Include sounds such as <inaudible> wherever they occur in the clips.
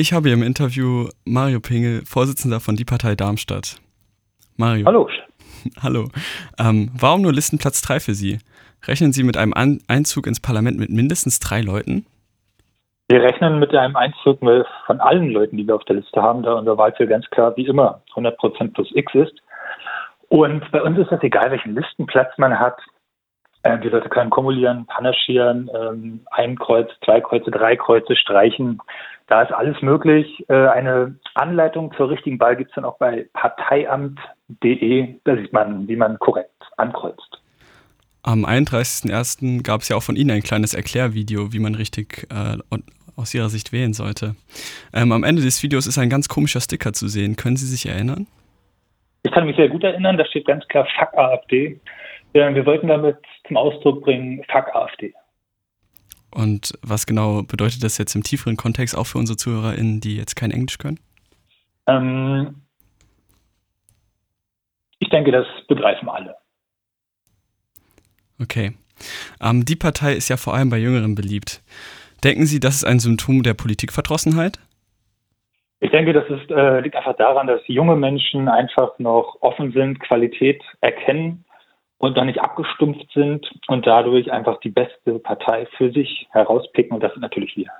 Ich habe hier im Interview Mario Pingel, Vorsitzender von Die Partei Darmstadt. Mario. Hallo. <laughs> Hallo. Ähm, warum nur Listenplatz 3 für Sie? Rechnen Sie mit einem An Einzug ins Parlament mit mindestens drei Leuten? Wir rechnen mit einem Einzug von allen Leuten, die wir auf der Liste haben, da unser Wahlziel ganz klar wie immer 100% plus X ist. Und bei uns ist es egal, welchen Listenplatz man hat. Äh, die Leute können kumulieren, panaschieren, ähm, ein Kreuz, zwei Kreuze, drei Kreuze streichen. Da ist alles möglich. Äh, eine Anleitung zur richtigen Wahl gibt es dann auch bei parteiamt.de. Da sieht man, wie man korrekt ankreuzt. Am 31.01. gab es ja auch von Ihnen ein kleines Erklärvideo, wie man richtig äh, aus Ihrer Sicht wählen sollte. Ähm, am Ende des Videos ist ein ganz komischer Sticker zu sehen. Können Sie sich erinnern? Ich kann mich sehr gut erinnern. Da steht ganz klar Fuck AfD. Wir wollten damit zum Ausdruck bringen Fuck AfD. Und was genau bedeutet das jetzt im tieferen Kontext auch für unsere ZuhörerInnen, die jetzt kein Englisch können? Ähm, ich denke, das begreifen alle. Okay. Ähm, die Partei ist ja vor allem bei Jüngeren beliebt. Denken Sie, das ist ein Symptom der Politikverdrossenheit? Ich denke, das ist, äh, liegt einfach daran, dass junge Menschen einfach noch offen sind, Qualität erkennen und dann nicht abgestumpft sind und dadurch einfach die beste Partei für sich herauspicken und das sind natürlich wir.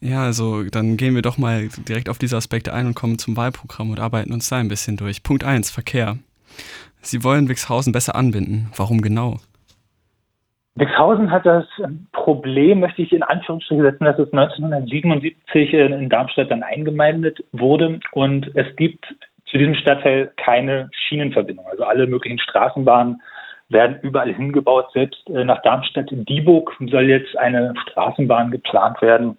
Ja, also dann gehen wir doch mal direkt auf diese Aspekte ein und kommen zum Wahlprogramm und arbeiten uns da ein bisschen durch. Punkt 1, Verkehr. Sie wollen Wixhausen besser anbinden. Warum genau? Wixhausen hat das Problem, möchte ich in Anführungsstrichen setzen, dass es 1977 in Darmstadt dann eingemeindet wurde und es gibt zu diesem Stadtteil keine Schienenverbindung. Also alle möglichen Straßenbahnen werden überall hingebaut. Selbst äh, nach Darmstadt in Dieburg soll jetzt eine Straßenbahn geplant werden.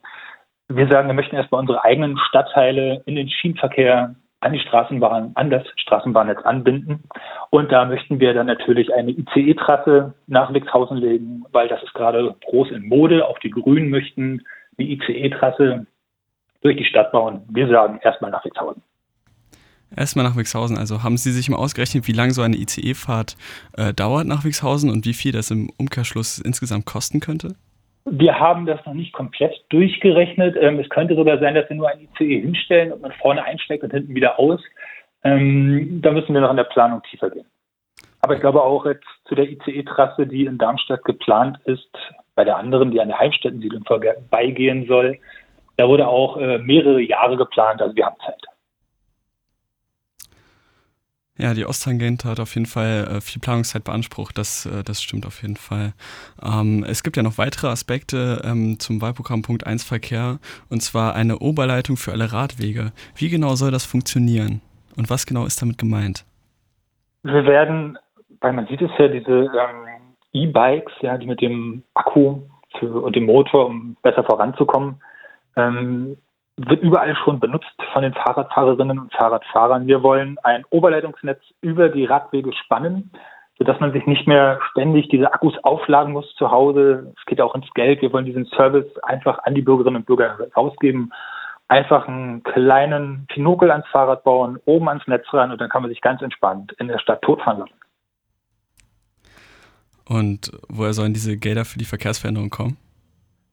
Wir sagen, wir möchten erstmal unsere eigenen Stadtteile in den Schienenverkehr an die Straßenbahn, an das Straßenbahnnetz anbinden. Und da möchten wir dann natürlich eine ICE-Trasse nach Wixhausen legen, weil das ist gerade groß in Mode. Auch die Grünen möchten die ICE-Trasse durch die Stadt bauen. Wir sagen erstmal nach Wixhausen. Erstmal nach Wixhausen. Also haben Sie sich mal ausgerechnet, wie lange so eine ICE-Fahrt äh, dauert nach Wixhausen und wie viel das im Umkehrschluss insgesamt kosten könnte? Wir haben das noch nicht komplett durchgerechnet. Ähm, es könnte sogar sein, dass wir nur ein ICE hinstellen und man vorne einsteigt und hinten wieder aus. Ähm, da müssen wir noch in der Planung tiefer gehen. Aber ich glaube auch jetzt zu der ICE-Trasse, die in Darmstadt geplant ist, bei der anderen, die an der Heimstättensiedlung vorbeigehen soll, da wurde auch äh, mehrere Jahre geplant, also wir haben Zeit. Ja, die Osttangente hat auf jeden Fall äh, viel Planungszeit beansprucht, das, äh, das stimmt auf jeden Fall. Ähm, es gibt ja noch weitere Aspekte ähm, zum Wahlprogramm Punkt 1 Verkehr und zwar eine Oberleitung für alle Radwege. Wie genau soll das funktionieren und was genau ist damit gemeint? Wir werden, weil man sieht es ja, diese ähm, E-Bikes, ja, die mit dem Akku für, und dem Motor, um besser voranzukommen, ähm, wird überall schon benutzt von den Fahrradfahrerinnen und Fahrradfahrern. Wir wollen ein Oberleitungsnetz über die Radwege spannen, sodass man sich nicht mehr ständig diese Akkus aufladen muss zu Hause. Es geht auch ins Geld. Wir wollen diesen Service einfach an die Bürgerinnen und Bürger rausgeben. Einfach einen kleinen Pinokel ans Fahrrad bauen, oben ans Netz ran und dann kann man sich ganz entspannt in der Stadt totfahren lassen. Und woher sollen diese Gelder für die Verkehrsveränderung kommen?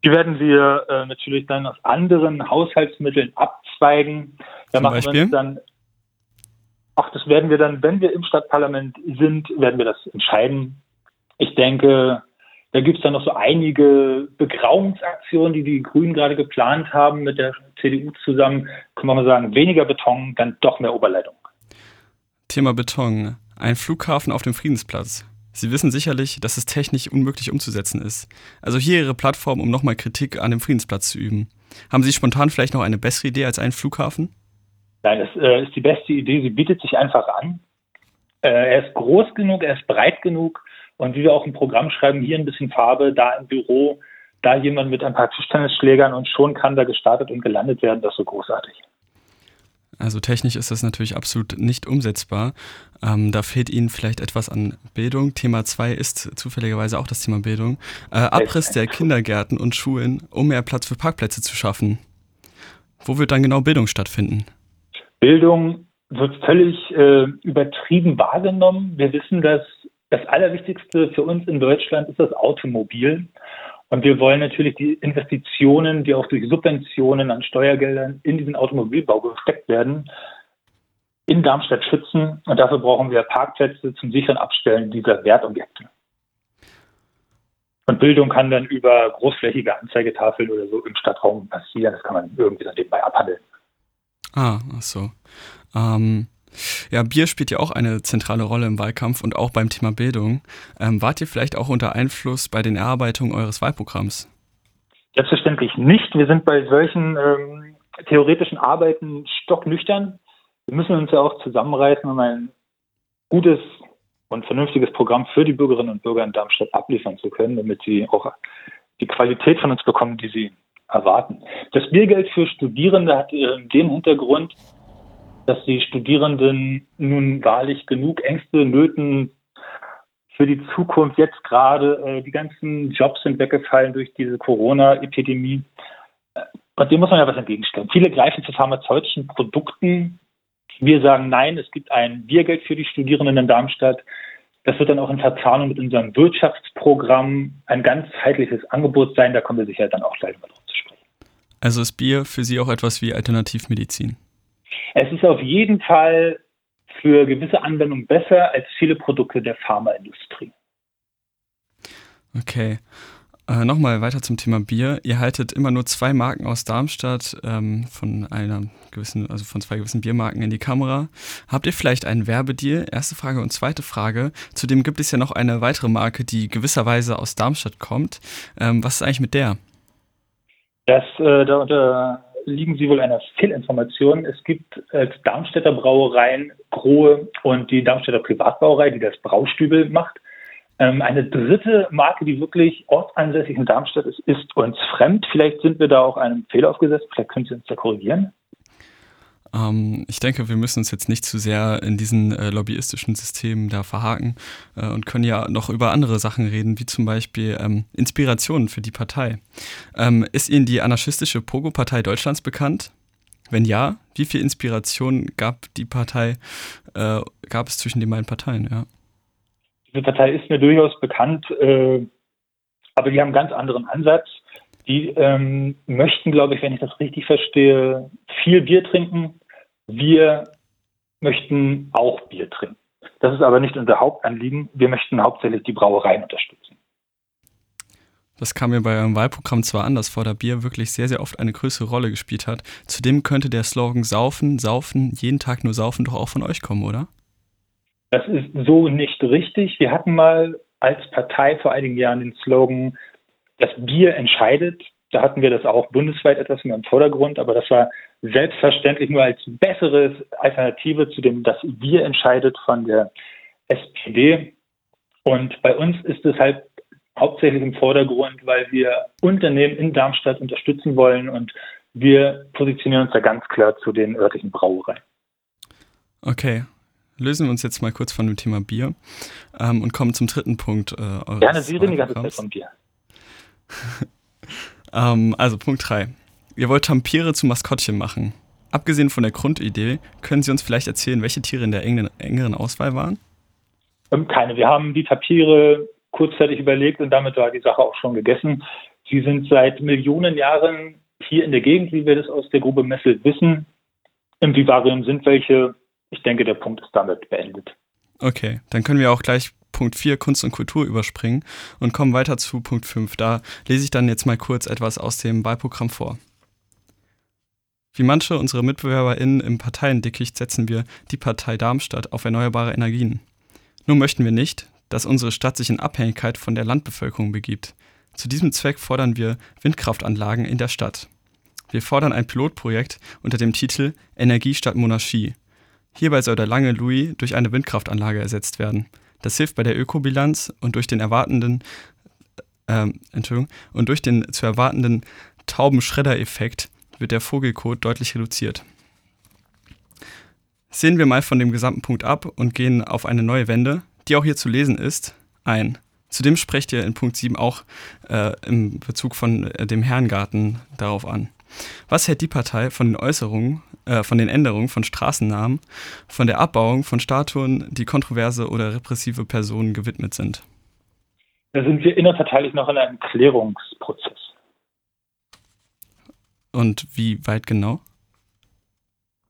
Die werden wir äh, natürlich dann aus anderen Haushaltsmitteln abzweigen. Da Zum machen Beispiel? wir uns dann Ach, das werden wir dann, wenn wir im Stadtparlament sind, werden wir das entscheiden. Ich denke, da gibt es dann noch so einige Begrauungsaktionen, die die Grünen gerade geplant haben mit der CDU zusammen. Kann man mal sagen, weniger Beton, dann doch mehr Oberleitung. Thema Beton. Ein Flughafen auf dem Friedensplatz. Sie wissen sicherlich, dass es technisch unmöglich umzusetzen ist. Also hier Ihre Plattform, um nochmal Kritik an dem Friedensplatz zu üben. Haben Sie spontan vielleicht noch eine bessere Idee als einen Flughafen? Nein, das äh, ist die beste Idee. Sie bietet sich einfach an. Äh, er ist groß genug, er ist breit genug. Und wie wir auch im Programm schreiben, hier ein bisschen Farbe, da im Büro, da jemand mit ein paar Tischtennisschlägern und schon kann da gestartet und gelandet werden. Das ist so großartig. Also technisch ist das natürlich absolut nicht umsetzbar. Ähm, da fehlt Ihnen vielleicht etwas an Bildung. Thema 2 ist zufälligerweise auch das Thema Bildung. Äh, Abriss der Kindergärten und Schulen, um mehr Platz für Parkplätze zu schaffen. Wo wird dann genau Bildung stattfinden? Bildung wird völlig äh, übertrieben wahrgenommen. Wir wissen, dass das Allerwichtigste für uns in Deutschland ist das Automobil. Und wir wollen natürlich die Investitionen, die auch durch Subventionen an Steuergeldern in diesen Automobilbau gesteckt werden, in Darmstadt schützen. Und dafür brauchen wir Parkplätze zum sicheren Abstellen dieser Wertobjekte. Und Bildung kann dann über großflächige Anzeigetafeln oder so im Stadtraum passieren. Das kann man irgendwie dann nebenbei abhandeln. Ah, ach so. Ähm, ja, Bier spielt ja auch eine zentrale Rolle im Wahlkampf und auch beim Thema Bildung. Ähm, wart ihr vielleicht auch unter Einfluss bei den Erarbeitungen eures Wahlprogramms? Selbstverständlich nicht. Wir sind bei solchen ähm, theoretischen Arbeiten stocknüchtern. Wir müssen uns ja auch zusammenreißen, um ein gutes und vernünftiges Programm für die Bürgerinnen und Bürger in Darmstadt abliefern zu können, damit sie auch die Qualität von uns bekommen, die sie erwarten. Das Biergeld für Studierende hat den Hintergrund, dass die Studierenden nun wahrlich genug Ängste, Nöten für die Zukunft jetzt gerade, äh, die ganzen Jobs sind weggefallen durch diese Corona-Epidemie. Und dem muss man ja was entgegenstellen. Viele greifen zu pharmazeutischen Produkten. Wir sagen nein, es gibt ein Biergeld für die Studierenden in Darmstadt. Das wird dann auch in Verzahnung mit unserem Wirtschaftsprogramm ein ganzheitliches Angebot sein. Da kommen wir sicher dann auch gleich mal drauf zu sprechen. Also ist Bier für Sie auch etwas wie Alternativmedizin? Es ist auf jeden Fall für gewisse Anwendungen besser als viele Produkte der Pharmaindustrie. Okay. Äh, Nochmal weiter zum Thema Bier. Ihr haltet immer nur zwei Marken aus Darmstadt ähm, von einer gewissen, also von zwei gewissen Biermarken in die Kamera. Habt ihr vielleicht einen Werbedeal? Erste Frage und zweite Frage. Zudem gibt es ja noch eine weitere Marke, die gewisserweise aus Darmstadt kommt. Ähm, was ist eigentlich mit der? Das, äh, da unter liegen Sie wohl einer Fehlinformation. Es gibt äh, Darmstädter Brauereien, Grohe und die Darmstädter Privatbrauerei, die das Braustübel macht. Ähm, eine dritte Marke, die wirklich ortsansässig in Darmstadt ist, ist uns fremd. Vielleicht sind wir da auch einem Fehler aufgesetzt. Vielleicht können Sie uns da korrigieren. Ähm, ich denke, wir müssen uns jetzt nicht zu sehr in diesen äh, lobbyistischen Systemen da verhaken äh, und können ja noch über andere Sachen reden, wie zum Beispiel ähm, Inspirationen für die Partei. Ähm, ist Ihnen die anarchistische Pogo-Partei Deutschlands bekannt? Wenn ja, wie viel Inspiration gab die Partei, äh, gab es zwischen den beiden Parteien? Ja. Diese Partei ist mir durchaus bekannt, äh, aber die haben einen ganz anderen Ansatz. Die ähm, möchten, glaube ich, wenn ich das richtig verstehe, viel Bier trinken, wir möchten auch Bier trinken. Das ist aber nicht unser Hauptanliegen. Wir möchten hauptsächlich die Brauereien unterstützen. Das kam mir bei eurem Wahlprogramm zwar anders vor, da Bier wirklich sehr, sehr oft eine größere Rolle gespielt hat. Zudem könnte der Slogan Saufen, Saufen, jeden Tag nur Saufen doch auch von euch kommen, oder? Das ist so nicht richtig. Wir hatten mal als Partei vor einigen Jahren den Slogan, das Bier entscheidet. Da hatten wir das auch bundesweit etwas mehr im Vordergrund, aber das war selbstverständlich nur als bessere Alternative zu dem, das wir entscheidet von der SPD. Und bei uns ist es halt hauptsächlich im Vordergrund, weil wir Unternehmen in Darmstadt unterstützen wollen und wir positionieren uns da ganz klar zu den örtlichen Brauereien. Okay. Lösen wir uns jetzt mal kurz von dem Thema Bier ähm, und kommen zum dritten Punkt. Äh, Gerne, Sie reden die ganze Zeit von Bier. <laughs> ähm, also Punkt 3. Ihr wollt Tampire zu Maskottchen machen. Abgesehen von der Grundidee, können Sie uns vielleicht erzählen, welche Tiere in der engeren Auswahl waren? Ähm, keine. Wir haben die Tapire kurzzeitig überlegt und damit war die Sache auch schon gegessen. Sie sind seit Millionen Jahren hier in der Gegend, wie wir das aus der Grube Messel wissen. Im Vivarium sind welche. Ich denke, der Punkt ist damit beendet. Okay, dann können wir auch gleich Punkt 4 Kunst und Kultur überspringen und kommen weiter zu Punkt 5. Da lese ich dann jetzt mal kurz etwas aus dem Wahlprogramm vor. Wie manche unserer MitbewerberInnen im Parteiendickicht setzen wir die Partei Darmstadt auf erneuerbare Energien. Nur möchten wir nicht, dass unsere Stadt sich in Abhängigkeit von der Landbevölkerung begibt. Zu diesem Zweck fordern wir Windkraftanlagen in der Stadt. Wir fordern ein Pilotprojekt unter dem Titel Energie statt Monarchie. Hierbei soll der lange Louis durch eine Windkraftanlage ersetzt werden. Das hilft bei der Ökobilanz und durch den erwartenden äh, Entschuldigung, und durch den zu erwartenden Taubenschredder-Effekt wird der Vogelkot deutlich reduziert. Sehen wir mal von dem gesamten Punkt ab und gehen auf eine neue Wende, die auch hier zu lesen ist, ein. Zudem sprecht ihr in Punkt 7 auch äh, im Bezug von äh, dem Herrengarten darauf an. Was hält die Partei von den Äußerungen, äh, von den Änderungen von Straßennamen, von der Abbauung von Statuen, die kontroverse oder repressive Personen gewidmet sind? Da sind wir innerparteilich noch in einem Klärungsprozess. Und wie weit genau?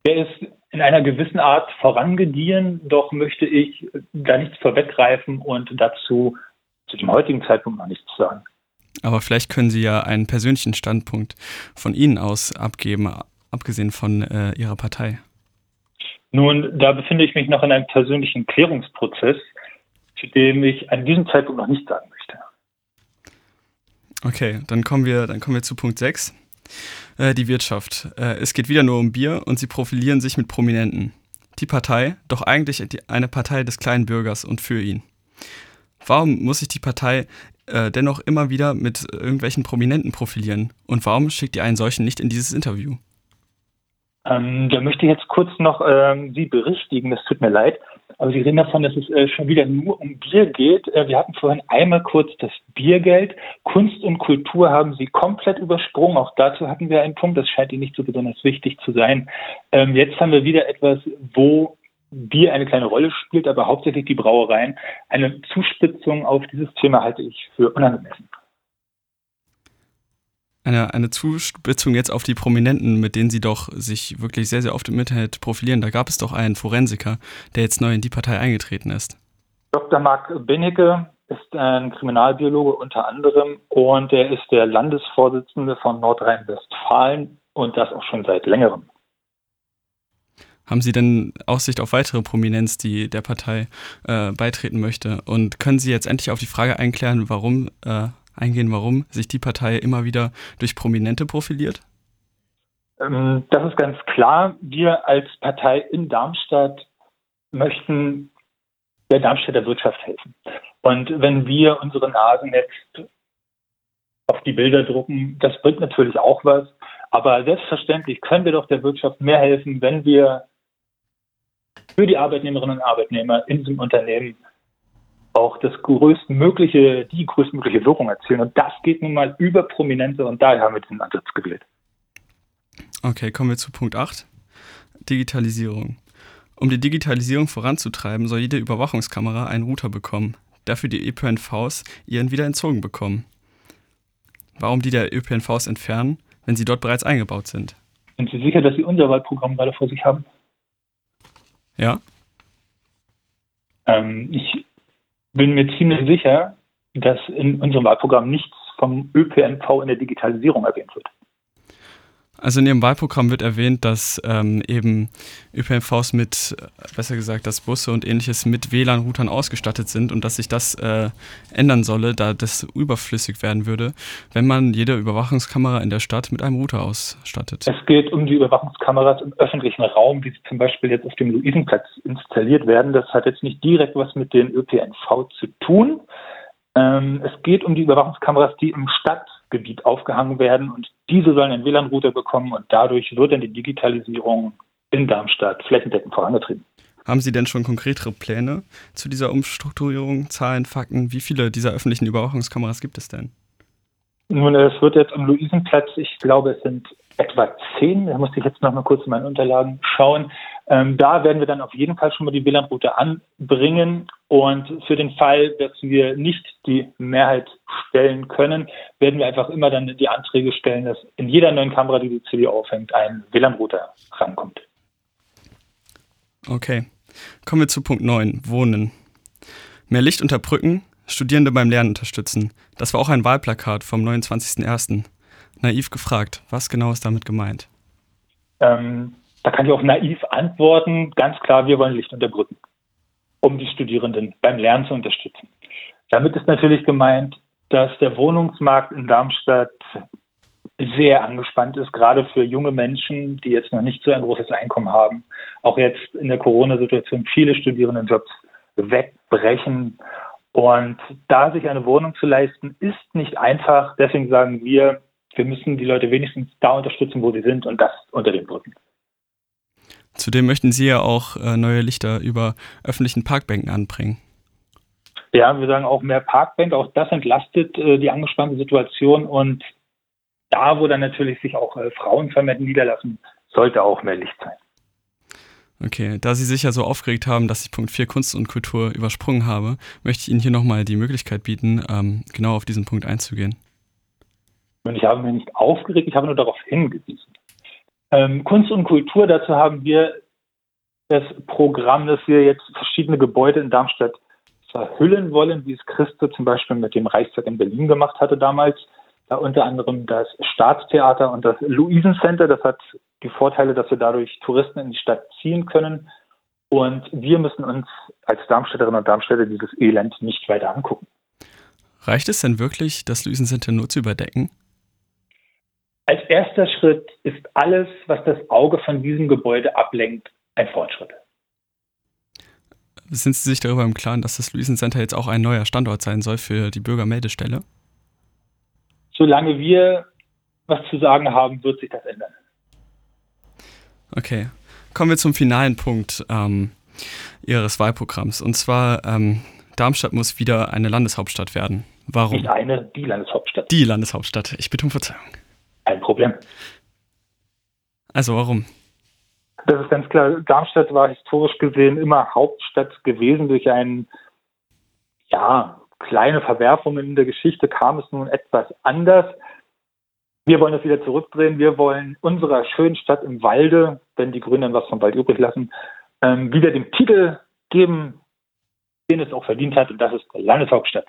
Der ist in einer gewissen Art vorangediehen, doch möchte ich da nichts vorweggreifen und dazu zu dem heutigen Zeitpunkt noch nichts sagen. Aber vielleicht können Sie ja einen persönlichen Standpunkt von Ihnen aus abgeben, abgesehen von äh, Ihrer Partei. Nun, da befinde ich mich noch in einem persönlichen Klärungsprozess, zu dem ich an diesem Zeitpunkt noch nichts sagen möchte. Okay, dann kommen wir, dann kommen wir zu Punkt 6. Äh, die Wirtschaft. Äh, es geht wieder nur um Bier und sie profilieren sich mit Prominenten. Die Partei, doch eigentlich eine Partei des kleinen Bürgers und für ihn. Warum muss sich die Partei äh, dennoch immer wieder mit irgendwelchen Prominenten profilieren? Und warum schickt ihr einen solchen nicht in dieses Interview? Ähm, da möchte ich jetzt kurz noch ähm, Sie berichtigen, es tut mir leid. Aber Sie reden davon, dass es äh, schon wieder nur um Bier geht. Äh, wir hatten vorhin einmal kurz das Biergeld. Kunst und Kultur haben Sie komplett übersprungen. Auch dazu hatten wir einen Punkt. Das scheint Ihnen nicht so besonders wichtig zu sein. Ähm, jetzt haben wir wieder etwas, wo Bier eine kleine Rolle spielt, aber hauptsächlich die Brauereien. Eine Zuspitzung auf dieses Thema halte ich für unangemessen eine, eine Zuspitzung jetzt auf die Prominenten, mit denen sie doch sich wirklich sehr, sehr oft im Internet profilieren. Da gab es doch einen Forensiker, der jetzt neu in die Partei eingetreten ist. Dr. Marc Benecke ist ein Kriminalbiologe unter anderem und er ist der Landesvorsitzende von Nordrhein-Westfalen und das auch schon seit längerem. Haben Sie denn Aussicht auf weitere Prominenz, die der Partei äh, beitreten möchte? Und können Sie jetzt endlich auf die Frage einklären, warum äh, eingehen, warum sich die Partei immer wieder durch Prominente profiliert? Ähm, das ist ganz klar. Wir als Partei in Darmstadt möchten der Darmstädter Wirtschaft helfen. Und wenn wir unsere Nasen jetzt auf die Bilder drucken, das bringt natürlich auch was. Aber selbstverständlich können wir doch der Wirtschaft mehr helfen, wenn wir für die Arbeitnehmerinnen und Arbeitnehmer in diesem Unternehmen auch das größtmögliche, die größtmögliche Wirkung erzielen. Und das geht nun mal über Prominente und daher haben wir diesen Ansatz gewählt. Okay, kommen wir zu Punkt 8. Digitalisierung. Um die Digitalisierung voranzutreiben, soll jede Überwachungskamera einen Router bekommen, dafür die ÖPNVs ihren wieder entzogen bekommen. Warum die der ÖPNVs entfernen, wenn sie dort bereits eingebaut sind? Sind Sie sicher, dass Sie unser Wahlprogramm gerade vor sich haben? Ja. Ähm, ich bin mir ziemlich sicher, dass in unserem Wahlprogramm nichts vom ÖPNV in der Digitalisierung erwähnt wird. Also in Ihrem Wahlprogramm wird erwähnt, dass ähm, eben ÖPNVs mit, besser gesagt, dass Busse und ähnliches mit WLAN-Routern ausgestattet sind und dass sich das äh, ändern solle, da das überflüssig werden würde, wenn man jede Überwachungskamera in der Stadt mit einem Router ausstattet. Es geht um die Überwachungskameras im öffentlichen Raum, wie sie zum Beispiel jetzt auf dem Luisenplatz installiert werden. Das hat jetzt nicht direkt was mit den ÖPNV zu tun. Ähm, es geht um die Überwachungskameras, die im Stadt Gebiet aufgehangen werden und diese sollen einen WLAN-Router bekommen und dadurch wird dann die Digitalisierung in Darmstadt flächendeckend vorangetrieben. Haben Sie denn schon konkretere Pläne zu dieser Umstrukturierung, Zahlen, Fakten? Wie viele dieser öffentlichen Überwachungskameras gibt es denn? Nun, es wird jetzt am Luisenplatz, ich glaube, es sind etwa zehn, da musste ich jetzt noch mal kurz in meinen Unterlagen schauen. Ähm, da werden wir dann auf jeden Fall schon mal die WLAN-Route anbringen. Und für den Fall, dass wir nicht die Mehrheit stellen können, werden wir einfach immer dann die Anträge stellen, dass in jeder neuen Kamera, die die CDU aufhängt, ein WLAN-Router rankommt. Okay. Kommen wir zu Punkt 9, Wohnen. Mehr Licht unter Brücken, Studierende beim Lernen unterstützen. Das war auch ein Wahlplakat vom 29.01. Naiv gefragt, was genau ist damit gemeint? Ähm, da kann ich auch naiv antworten. Ganz klar, wir wollen Licht unter Brücken, um die Studierenden beim Lernen zu unterstützen. Damit ist natürlich gemeint, dass der Wohnungsmarkt in Darmstadt sehr angespannt ist, gerade für junge Menschen, die jetzt noch nicht so ein großes Einkommen haben. Auch jetzt in der Corona-Situation viele Studierendenjobs wegbrechen. Und da sich eine Wohnung zu leisten, ist nicht einfach. Deswegen sagen wir, wir müssen die Leute wenigstens da unterstützen, wo sie sind und das unter den Brücken. Zudem möchten Sie ja auch äh, neue Lichter über öffentlichen Parkbänken anbringen. Ja, wir sagen auch mehr Parkbänke. Auch das entlastet äh, die angespannte Situation. Und da, wo dann natürlich sich auch äh, Frauenvermehrt niederlassen, sollte auch mehr Licht sein. Okay, da Sie sich ja so aufgeregt haben, dass ich Punkt 4 Kunst und Kultur übersprungen habe, möchte ich Ihnen hier nochmal die Möglichkeit bieten, ähm, genau auf diesen Punkt einzugehen. Und ich habe mich nicht aufgeregt, ich habe nur darauf hingewiesen. Ähm, Kunst und Kultur, dazu haben wir das Programm, dass wir jetzt verschiedene Gebäude in Darmstadt verhüllen wollen, wie es Christo zum Beispiel mit dem Reichstag in Berlin gemacht hatte damals. Da unter anderem das Staatstheater und das Luisencenter. Das hat die Vorteile, dass wir dadurch Touristen in die Stadt ziehen können. Und wir müssen uns als Darmstädterinnen und Darmstädter dieses Elend nicht weiter angucken. Reicht es denn wirklich, das Luisencenter nur zu überdecken? Als erster Schritt ist alles, was das Auge von diesem Gebäude ablenkt, ein Fortschritt. Sind Sie sich darüber im Klaren, dass das Luisencenter jetzt auch ein neuer Standort sein soll für die Bürgermeldestelle? Solange wir was zu sagen haben, wird sich das ändern. Okay. Kommen wir zum finalen Punkt ähm, Ihres Wahlprogramms. Und zwar, ähm, Darmstadt muss wieder eine Landeshauptstadt werden. Warum? Nicht eine, die Landeshauptstadt. Die Landeshauptstadt. Ich bitte um Verzeihung. Ein Problem. Also warum? Das ist ganz klar. Darmstadt war historisch gesehen immer Hauptstadt gewesen. Durch ein, ja, kleine Verwerfungen in der Geschichte kam es nun etwas anders. Wir wollen das wieder zurückdrehen. Wir wollen unserer schönen Stadt im Walde, wenn die Grünen was vom Wald übrig lassen, ähm, wieder den Titel geben, den es auch verdient hat. Und das ist Landeshauptstadt.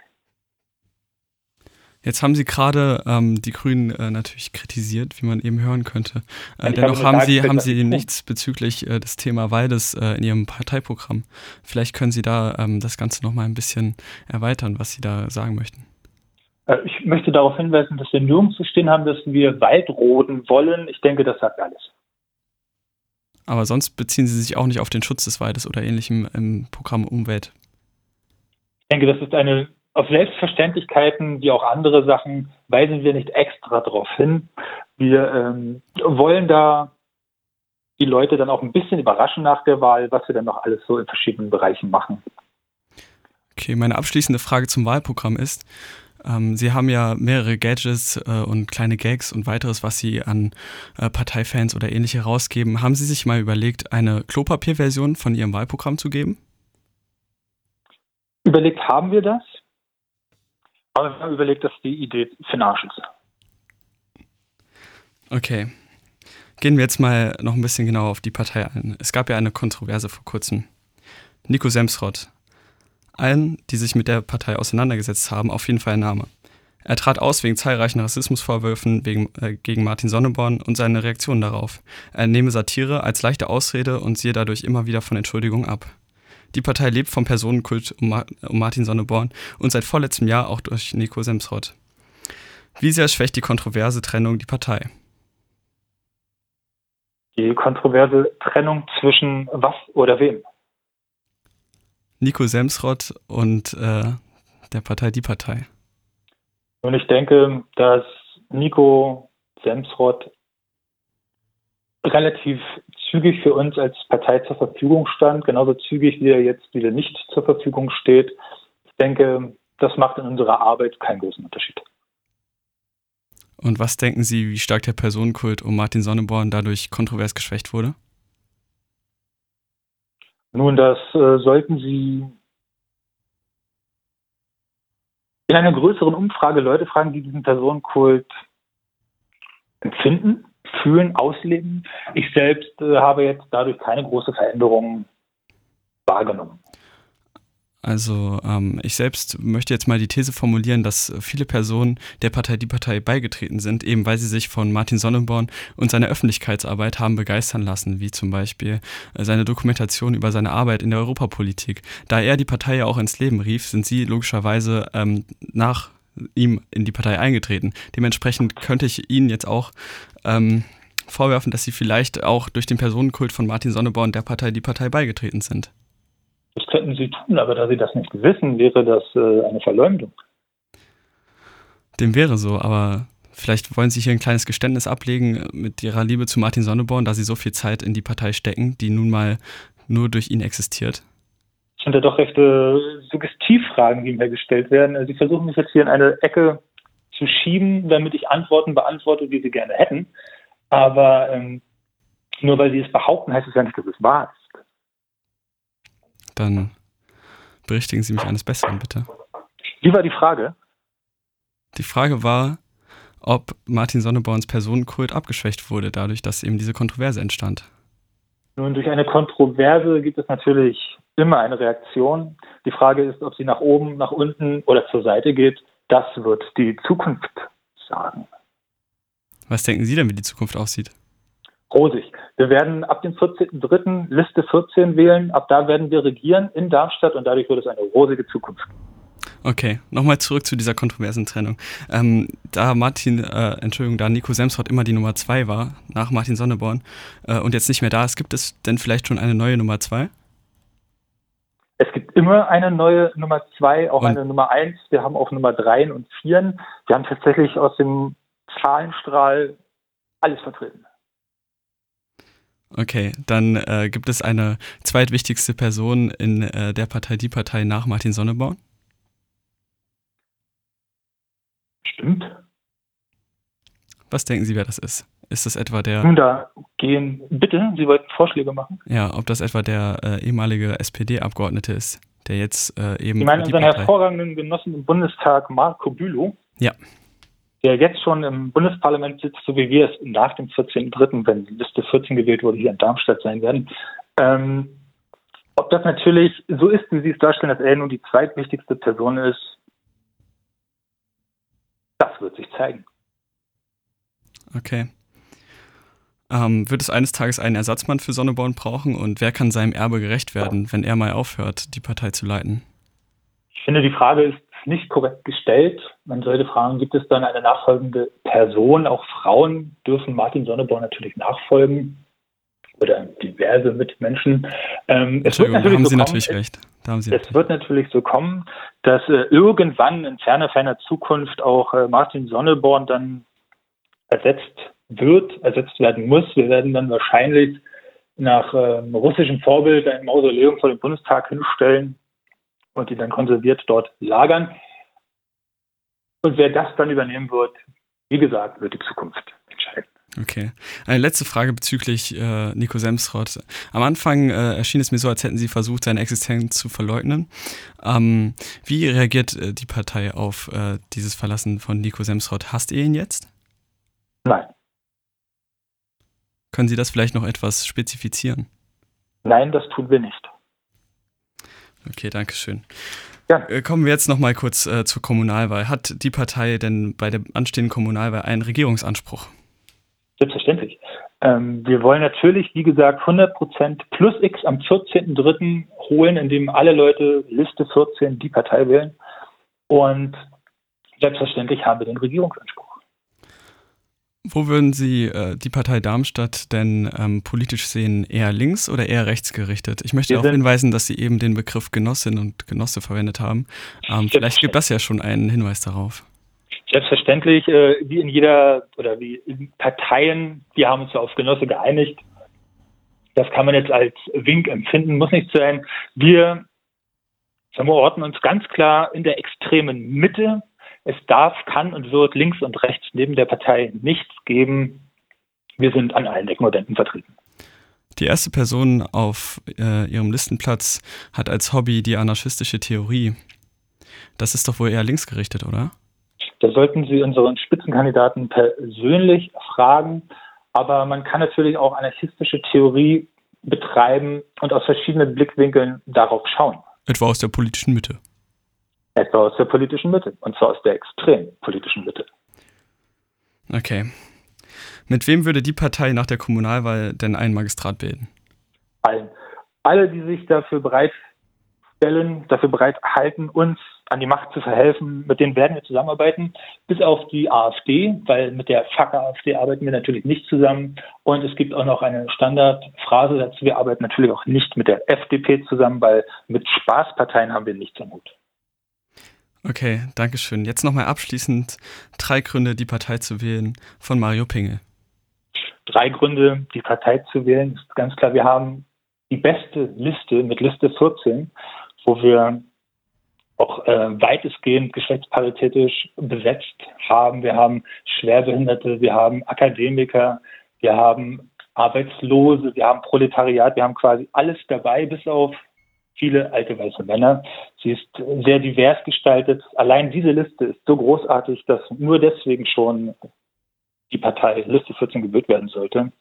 Jetzt haben Sie gerade ähm, die Grünen äh, natürlich kritisiert, wie man eben hören könnte. Äh, dennoch haben Sie, haben Sie nichts bezüglich äh, des Thema Waldes äh, in Ihrem Parteiprogramm. Vielleicht können Sie da ähm, das Ganze nochmal ein bisschen erweitern, was Sie da sagen möchten. Äh, ich möchte darauf hinweisen, dass wir nirgendwo stehen haben, dass wir Wald roden wollen. Ich denke, das sagt alles. Aber sonst beziehen Sie sich auch nicht auf den Schutz des Waldes oder ähnlichem im Programm Umwelt. Ich denke, das ist eine auf Selbstverständlichkeiten wie auch andere Sachen weisen wir nicht extra darauf hin. Wir ähm, wollen da die Leute dann auch ein bisschen überraschen nach der Wahl, was wir dann noch alles so in verschiedenen Bereichen machen. Okay, meine abschließende Frage zum Wahlprogramm ist, ähm, Sie haben ja mehrere Gadgets äh, und kleine Gags und weiteres, was Sie an äh, Parteifans oder ähnliche rausgeben. Haben Sie sich mal überlegt, eine Klopapierversion von Ihrem Wahlprogramm zu geben? Überlegt haben wir das. Aber wir haben überlegt, dass die Idee Arsch ist. Okay. Gehen wir jetzt mal noch ein bisschen genauer auf die Partei ein. Es gab ja eine Kontroverse vor kurzem. Nico Semsrott. Allen, die sich mit der Partei auseinandergesetzt haben, auf jeden Fall ein Name. Er trat aus wegen zahlreichen Rassismusvorwürfen wegen, äh, gegen Martin Sonneborn und seine Reaktion darauf. Er nehme Satire als leichte Ausrede und siehe dadurch immer wieder von Entschuldigungen ab. Die Partei lebt vom Personenkult um, Martin Sonneborn und seit vorletztem Jahr auch durch Nico Semsrott. Wie sehr schwächt die kontroverse Trennung die Partei? Die kontroverse Trennung zwischen was oder wem? Nico Semsrott und äh, der Partei Die Partei. Und ich denke, dass Nico Semsrott relativ zügig für uns als Partei zur Verfügung stand, genauso zügig wie er jetzt wieder nicht zur Verfügung steht. Ich denke, das macht in unserer Arbeit keinen großen Unterschied. Und was denken Sie, wie stark der Personenkult um Martin Sonneborn dadurch kontrovers geschwächt wurde? Nun, das äh, sollten Sie in einer größeren Umfrage Leute fragen, die diesen Personenkult empfinden fühlen, ausleben. Ich selbst äh, habe jetzt dadurch keine große Veränderung wahrgenommen. Also ähm, ich selbst möchte jetzt mal die These formulieren, dass viele Personen der Partei Die Partei beigetreten sind, eben weil sie sich von Martin Sonnenborn und seiner Öffentlichkeitsarbeit haben begeistern lassen, wie zum Beispiel äh, seine Dokumentation über seine Arbeit in der Europapolitik. Da er die Partei ja auch ins Leben rief, sind sie logischerweise ähm, nach ihm in die Partei eingetreten. Dementsprechend könnte ich Ihnen jetzt auch ähm, vorwerfen, dass Sie vielleicht auch durch den Personenkult von Martin Sonneborn der Partei die Partei beigetreten sind. Das könnten Sie tun, aber da Sie das nicht wissen, wäre das äh, eine Verleumdung. Dem wäre so, aber vielleicht wollen Sie hier ein kleines Geständnis ablegen mit Ihrer Liebe zu Martin Sonneborn, da Sie so viel Zeit in die Partei stecken, die nun mal nur durch ihn existiert sind ja doch recht äh, Suggestivfragen, die mir gestellt werden. Also Sie versuchen mich jetzt hier in eine Ecke zu schieben, damit ich Antworten beantworte, die Sie gerne hätten. Aber ähm, nur weil Sie es behaupten, heißt es ja nicht, dass es wahr ist. Dann berichtigen Sie mich eines Besseren, bitte. Wie war die Frage? Die Frage war, ob Martin Sonneborns Personenkult abgeschwächt wurde, dadurch, dass eben diese Kontroverse entstand. Nun, durch eine Kontroverse gibt es natürlich immer eine Reaktion. Die Frage ist, ob sie nach oben, nach unten oder zur Seite geht. Das wird die Zukunft sagen. Was denken Sie denn, wie die Zukunft aussieht? Rosig. Wir werden ab dem 14.03. Liste 14 wählen. Ab da werden wir regieren in Darmstadt und dadurch wird es eine rosige Zukunft. Okay, nochmal zurück zu dieser kontroversen Trennung. Ähm, da Martin, äh, Entschuldigung, da Nico Semsrott immer die Nummer zwei war, nach Martin Sonneborn, äh, und jetzt nicht mehr da ist, gibt es denn vielleicht schon eine neue Nummer zwei? Es gibt immer eine neue Nummer zwei, auch und? eine Nummer eins. Wir haben auch Nummer dreien und vieren. Wir haben tatsächlich aus dem Zahlenstrahl alles vertreten. Okay, dann äh, gibt es eine zweitwichtigste Person in äh, der Partei, die Partei nach Martin Sonneborn? Stimmt. Was denken Sie, wer das ist? Ist das etwa der. Nun, da gehen. Bitte, Sie wollten Vorschläge machen? Ja, ob das etwa der äh, ehemalige SPD-Abgeordnete ist, der jetzt äh, eben. Sie meinen unseren hervorragenden Genossen im Bundestag, Marco Bülow? Ja. Der jetzt schon im Bundesparlament sitzt, so wie wir es nach dem 14.03., wenn Liste 14 gewählt wurde, hier in Darmstadt sein werden. Ähm, ob das natürlich so ist, wie Sie es darstellen, dass er nun die zweitwichtigste Person ist, wird sich zeigen. Okay. Ähm, wird es eines Tages einen Ersatzmann für Sonneborn brauchen und wer kann seinem Erbe gerecht werden, wenn er mal aufhört, die Partei zu leiten? Ich finde, die Frage ist nicht korrekt gestellt. Man sollte fragen, gibt es dann eine nachfolgende Person? Auch Frauen dürfen Martin Sonneborn natürlich nachfolgen oder diverse Mitmenschen. Ähm, es wird natürlich haben so Sie kommen, natürlich recht. es recht. wird natürlich so kommen, dass äh, irgendwann in ferner, ferner Zukunft auch äh, Martin Sonneborn dann ersetzt wird, ersetzt werden muss. Wir werden dann wahrscheinlich nach ähm, russischem Vorbild ein Mausoleum vor dem Bundestag hinstellen und die dann konserviert dort lagern. Und wer das dann übernehmen wird, wie gesagt, wird die Zukunft entscheiden. Okay. Eine letzte Frage bezüglich äh, Nico Semsrott. Am Anfang äh, erschien es mir so, als hätten Sie versucht, seine Existenz zu verleugnen. Ähm, wie reagiert äh, die Partei auf äh, dieses Verlassen von Nico Semsrott? Hasst ihr ihn jetzt? Nein. Können Sie das vielleicht noch etwas spezifizieren? Nein, das tun wir nicht. Okay, danke schön. Ja. Äh, kommen wir jetzt noch mal kurz äh, zur Kommunalwahl. Hat die Partei denn bei der anstehenden Kommunalwahl einen Regierungsanspruch? Selbstverständlich. Ähm, wir wollen natürlich, wie gesagt, 100 Prozent plus X am 14.03. holen, indem alle Leute Liste 14 die Partei wählen. Und selbstverständlich haben wir den Regierungsanspruch. Wo würden Sie äh, die Partei Darmstadt denn ähm, politisch sehen? Eher links oder eher rechts gerichtet? Ich möchte darauf hinweisen, dass Sie eben den Begriff Genossin und Genosse verwendet haben. Ähm, vielleicht gibt das ja schon einen Hinweis darauf. Selbstverständlich, äh, wie in jeder oder wie in Parteien, wir haben uns ja auf Genosse geeinigt. Das kann man jetzt als Wink empfinden, muss nicht sein. Wir, wir orten uns ganz klar in der extremen Mitte es darf, kann und wird links und rechts neben der Partei nichts geben. Wir sind an allen Ecken vertreten. Die erste Person auf äh, ihrem Listenplatz hat als Hobby die anarchistische Theorie. Das ist doch wohl eher linksgerichtet, oder? Da sollten Sie unseren Spitzenkandidaten persönlich fragen. Aber man kann natürlich auch anarchistische Theorie betreiben und aus verschiedenen Blickwinkeln darauf schauen. Etwa aus der politischen Mitte. Etwa aus der politischen Mitte, und zwar aus der extrem politischen Mitte. Okay. Mit wem würde die Partei nach der Kommunalwahl denn einen Magistrat bilden? Allen. Alle, die sich dafür bereitstellen, dafür bereit halten, uns an die Macht zu verhelfen, mit denen werden wir zusammenarbeiten, bis auf die AfD, weil mit der Fuck-AfD arbeiten wir natürlich nicht zusammen. Und es gibt auch noch eine Standardphrase dazu, wir arbeiten natürlich auch nicht mit der FDP zusammen, weil mit Spaßparteien haben wir nichts am Hut. Okay, danke schön. Jetzt nochmal abschließend drei Gründe, die Partei zu wählen von Mario Pingel. Drei Gründe, die Partei zu wählen, ist ganz klar. Wir haben die beste Liste mit Liste 14, wo wir auch äh, weitestgehend geschlechtsparitätisch besetzt haben. Wir haben Schwerbehinderte, wir haben Akademiker, wir haben Arbeitslose, wir haben Proletariat, wir haben quasi alles dabei, bis auf viele alte weiße Männer. Sie ist sehr divers gestaltet. Allein diese Liste ist so großartig, dass nur deswegen schon die Partei Liste 14 gewählt werden sollte.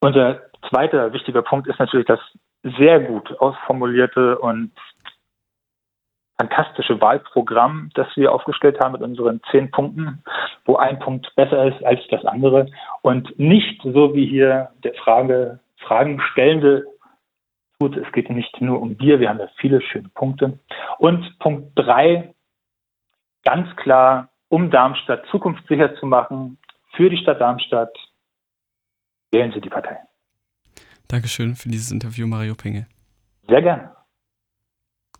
Unser zweiter wichtiger Punkt ist natürlich das sehr gut ausformulierte und fantastische Wahlprogramm, das wir aufgestellt haben mit unseren zehn Punkten, wo ein Punkt besser ist als das andere und nicht so wie hier der Frage, Fragen stellende tut. Es geht nicht nur um Bier, wir haben da viele schöne Punkte. Und Punkt drei, ganz klar, um Darmstadt zukunftssicher zu machen, für die Stadt Darmstadt, wählen Sie die Partei. Dankeschön für dieses Interview, Mario Penge. Sehr gerne.